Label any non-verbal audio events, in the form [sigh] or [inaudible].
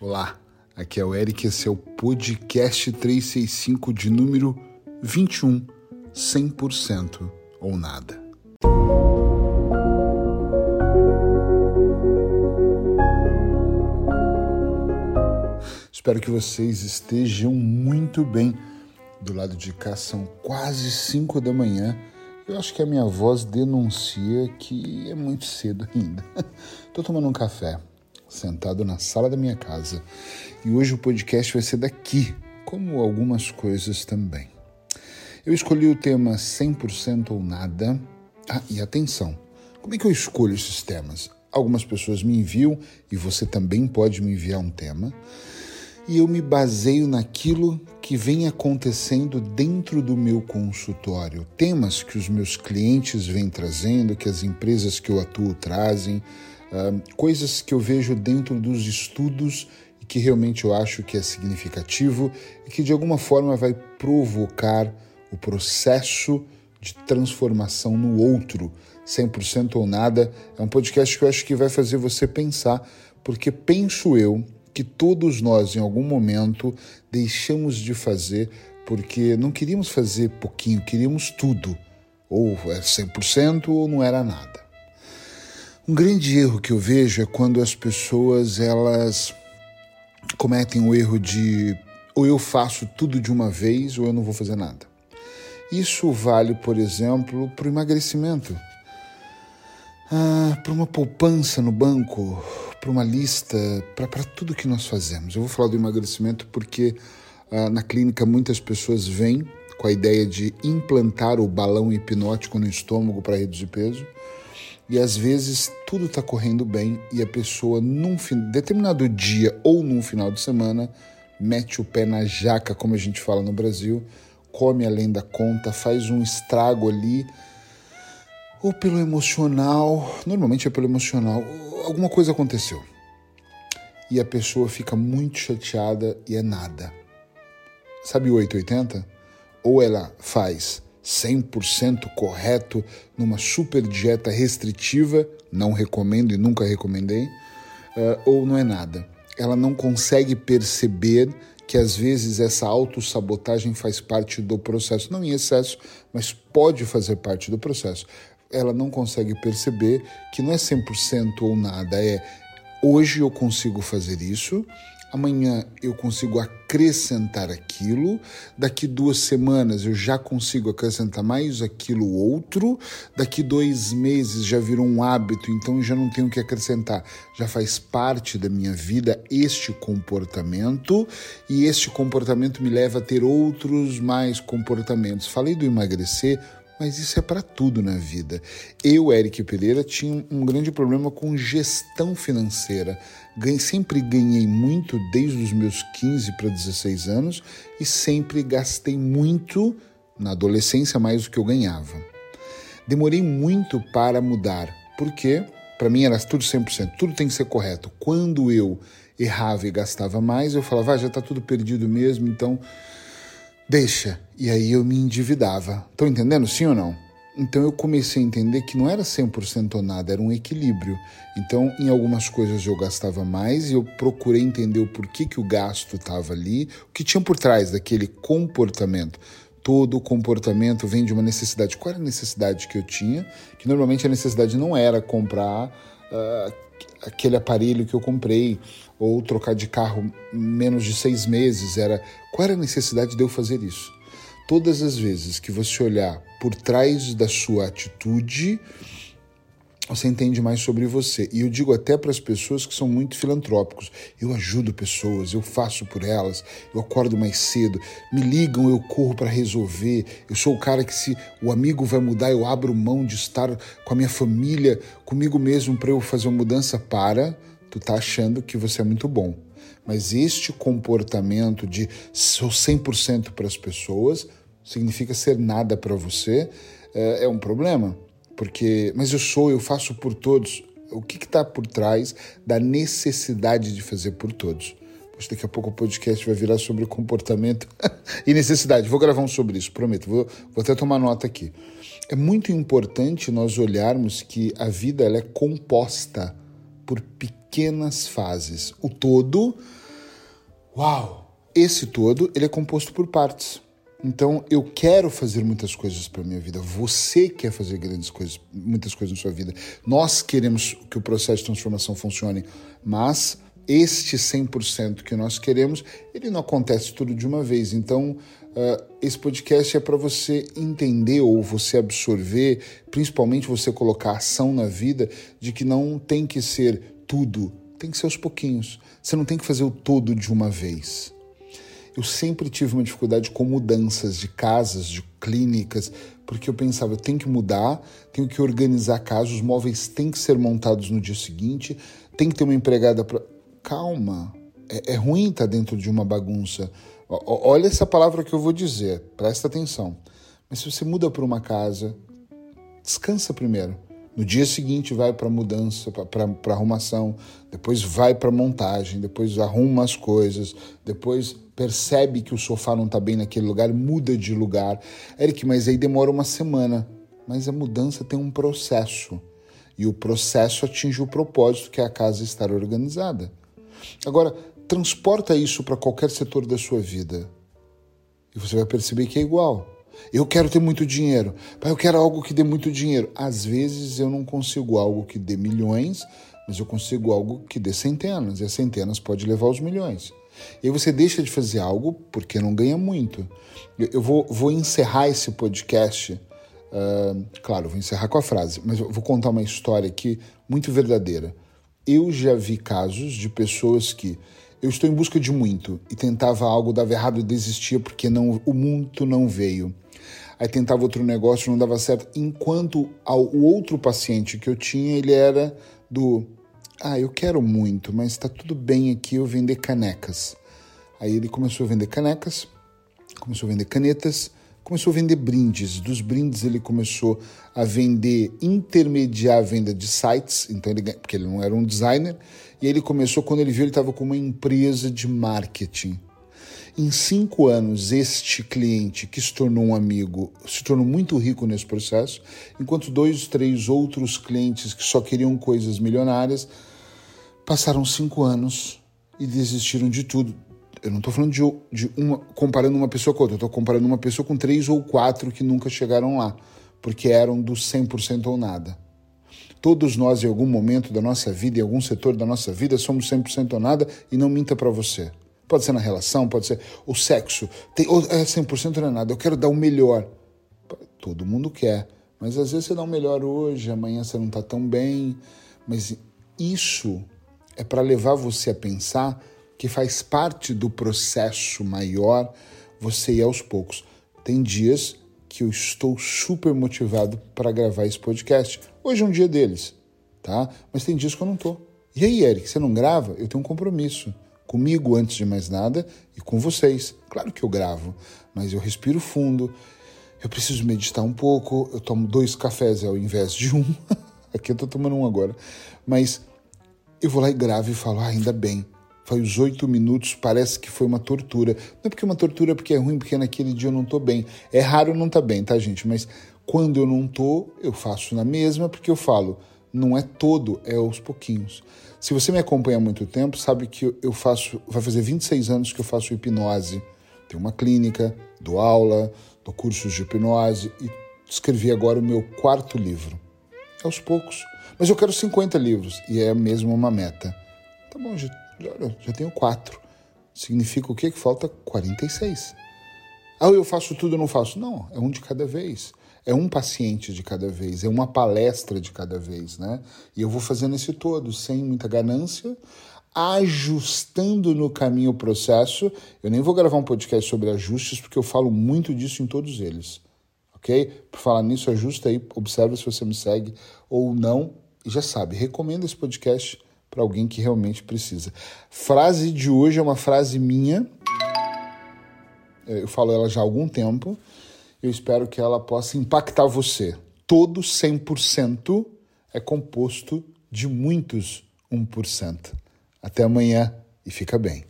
Olá, aqui é o Eric, esse é o podcast 365 de número 21, 100% ou nada. Espero que vocês estejam muito bem. Do lado de cá são quase 5 da manhã. Eu acho que a minha voz denuncia que é muito cedo ainda. [laughs] Estou tomando um café sentado na sala da minha casa. E hoje o podcast vai ser daqui, como algumas coisas também. Eu escolhi o tema 100% ou nada. Ah, e atenção, como é que eu escolho esses temas? Algumas pessoas me enviam e você também pode me enviar um tema. E eu me baseio naquilo que vem acontecendo dentro do meu consultório, temas que os meus clientes vêm trazendo, que as empresas que eu atuo trazem, coisas que eu vejo dentro dos estudos e que realmente eu acho que é significativo e que de alguma forma vai provocar o processo de transformação no outro, 100% ou nada. É um podcast que eu acho que vai fazer você pensar, porque penso eu que todos nós, em algum momento, deixamos de fazer porque não queríamos fazer pouquinho, queríamos tudo. Ou é 100% ou não era nada. Um grande erro que eu vejo é quando as pessoas elas cometem o erro de ou eu faço tudo de uma vez ou eu não vou fazer nada. Isso vale, por exemplo, para o emagrecimento, ah, para uma poupança no banco, para uma lista, para tudo que nós fazemos. Eu vou falar do emagrecimento porque ah, na clínica muitas pessoas vêm com a ideia de implantar o balão hipnótico no estômago para reduzir peso. E às vezes tudo está correndo bem e a pessoa, num determinado dia ou num final de semana, mete o pé na jaca, como a gente fala no Brasil, come além da conta, faz um estrago ali, ou pelo emocional, normalmente é pelo emocional, alguma coisa aconteceu. E a pessoa fica muito chateada e é nada. Sabe o 880? Ou ela faz 100% correto numa super dieta restritiva, não recomendo e nunca recomendei, uh, ou não é nada. Ela não consegue perceber que às vezes essa autossabotagem faz parte do processo, não em excesso, mas pode fazer parte do processo. Ela não consegue perceber que não é 100% ou nada, é hoje eu consigo fazer isso, amanhã eu consigo acrescentar aquilo, daqui duas semanas eu já consigo acrescentar mais aquilo outro, daqui dois meses já virou um hábito, então já não tenho que acrescentar, já faz parte da minha vida este comportamento e este comportamento me leva a ter outros mais comportamentos. Falei do emagrecer mas isso é para tudo na vida. Eu, Eric Pereira, tinha um grande problema com gestão financeira. Ganhei, sempre ganhei muito desde os meus 15 para 16 anos e sempre gastei muito na adolescência mais do que eu ganhava. Demorei muito para mudar, porque para mim era tudo 100%, tudo tem que ser correto. Quando eu errava e gastava mais, eu falava, ah, já está tudo perdido mesmo, então deixa. E aí eu me endividava. Estão entendendo, sim ou não? Então eu comecei a entender que não era 100% ou nada, era um equilíbrio. Então, em algumas coisas eu gastava mais e eu procurei entender o porquê que o gasto estava ali, o que tinha por trás daquele comportamento. Todo comportamento vem de uma necessidade. Qual era a necessidade que eu tinha? Que normalmente a necessidade não era comprar uh, aquele aparelho que eu comprei ou trocar de carro menos de seis meses. Era qual era a necessidade de eu fazer isso? Todas as vezes que você olhar por trás da sua atitude, você entende mais sobre você. E eu digo até para as pessoas que são muito filantrópicos. Eu ajudo pessoas, eu faço por elas, eu acordo mais cedo, me ligam, eu corro para resolver. Eu sou o cara que se o amigo vai mudar, eu abro mão de estar com a minha família, comigo mesmo para eu fazer uma mudança para tu tá achando que você é muito bom. Mas este comportamento de sou 100% para as pessoas significa ser nada para você é, é um problema porque, mas eu sou, eu faço por todos. O que está por trás da necessidade de fazer por todos? Poxa, daqui a pouco o podcast vai virar sobre comportamento [laughs] e necessidade. Vou gravar um sobre isso, prometo. Vou, vou até tomar nota aqui. É muito importante nós olharmos que a vida ela é composta por pequenas fases. O todo Uau! Esse todo ele é composto por partes. Então eu quero fazer muitas coisas para minha vida. Você quer fazer grandes coisas, muitas coisas na sua vida. Nós queremos que o processo de transformação funcione, mas este 100% que nós queremos, ele não acontece tudo de uma vez. Então, uh, esse podcast é para você entender ou você absorver, principalmente você colocar ação na vida, de que não tem que ser tudo, tem que ser aos pouquinhos. Você não tem que fazer o todo de uma vez. Eu sempre tive uma dificuldade com mudanças de casas, de clínicas, porque eu pensava, eu tenho que mudar, tenho que organizar casa, os móveis têm que ser montados no dia seguinte, tem que ter uma empregada para calma. É, é ruim estar tá dentro de uma bagunça. O, olha essa palavra que eu vou dizer, presta atenção. Mas se você muda para uma casa, descansa primeiro. No dia seguinte vai para mudança, para arrumação, depois vai para montagem, depois arruma as coisas, depois percebe que o sofá não está bem naquele lugar, muda de lugar. Eric, mas aí demora uma semana. Mas a mudança tem um processo. E o processo atinge o propósito que é a casa estar organizada. Agora, transporta isso para qualquer setor da sua vida e você vai perceber que é igual. Eu quero ter muito dinheiro. Eu quero algo que dê muito dinheiro. Às vezes eu não consigo algo que dê milhões, mas eu consigo algo que dê centenas. E as centenas pode levar aos milhões. E aí você deixa de fazer algo porque não ganha muito. Eu vou, vou encerrar esse podcast. Uh, claro, vou encerrar com a frase, mas eu vou contar uma história aqui muito verdadeira eu já vi casos de pessoas que eu estou em busca de muito e tentava algo, dava errado e desistia porque não, o muito não veio. Aí tentava outro negócio, não dava certo. Enquanto ao, o outro paciente que eu tinha, ele era do ah, eu quero muito, mas está tudo bem aqui eu vender canecas. Aí ele começou a vender canecas, começou a vender canetas, começou a vender brindes. Dos brindes ele começou a vender, intermediar a venda de sites, então ele, porque ele não era um designer, e ele começou, quando ele viu, ele estava com uma empresa de marketing. Em cinco anos, este cliente, que se tornou um amigo, se tornou muito rico nesse processo, enquanto dois, três outros clientes que só queriam coisas milionárias passaram cinco anos e desistiram de tudo eu não estou falando de, de, uma comparando uma pessoa com outra, estou comparando uma pessoa com três ou quatro que nunca chegaram lá, porque eram do 100% ou nada. Todos nós, em algum momento da nossa vida, em algum setor da nossa vida, somos 100% ou nada e não minta para você. Pode ser na relação, pode ser o sexo, tem, é 100% ou não é nada, eu quero dar o melhor. Todo mundo quer, mas às vezes você dá o melhor hoje, amanhã você não está tão bem. Mas isso é para levar você a pensar que faz parte do processo maior você ir aos poucos. Tem dias que eu estou super motivado para gravar esse podcast. Hoje é um dia deles, tá? Mas tem dias que eu não tô. E aí, Eric, você não grava? Eu tenho um compromisso comigo antes de mais nada e com vocês. Claro que eu gravo, mas eu respiro fundo. Eu preciso meditar um pouco. Eu tomo dois cafés ao invés de um. [laughs] Aqui eu tô tomando um agora. Mas eu vou lá e gravo e falo, ah, ainda bem faz oito minutos, parece que foi uma tortura. Não é porque é uma tortura porque é ruim, porque naquele dia eu não estou bem. É raro não tá bem, tá, gente? Mas quando eu não estou, eu faço na mesma, porque eu falo, não é todo, é aos pouquinhos. Se você me acompanha há muito tempo, sabe que eu faço, vai fazer 26 anos que eu faço hipnose. Tenho uma clínica, dou aula, dou cursos de hipnose e escrevi agora o meu quarto livro. É aos poucos. Mas eu quero 50 livros e é mesmo uma meta. Tá bom, Olha, já tenho quatro. Significa o quê? Que falta 46. Ah, eu faço tudo ou não faço? Não, é um de cada vez. É um paciente de cada vez, é uma palestra de cada vez, né? E eu vou fazendo esse todo, sem muita ganância, ajustando no caminho o processo. Eu nem vou gravar um podcast sobre ajustes, porque eu falo muito disso em todos eles. Ok? Por falar nisso, ajusta aí, observa se você me segue ou não. E já sabe, recomenda esse podcast para alguém que realmente precisa. Frase de hoje é uma frase minha. É, eu falo ela já há algum tempo. Eu espero que ela possa impactar você. Todo 100% é composto de muitos 1%. Até amanhã e fica bem.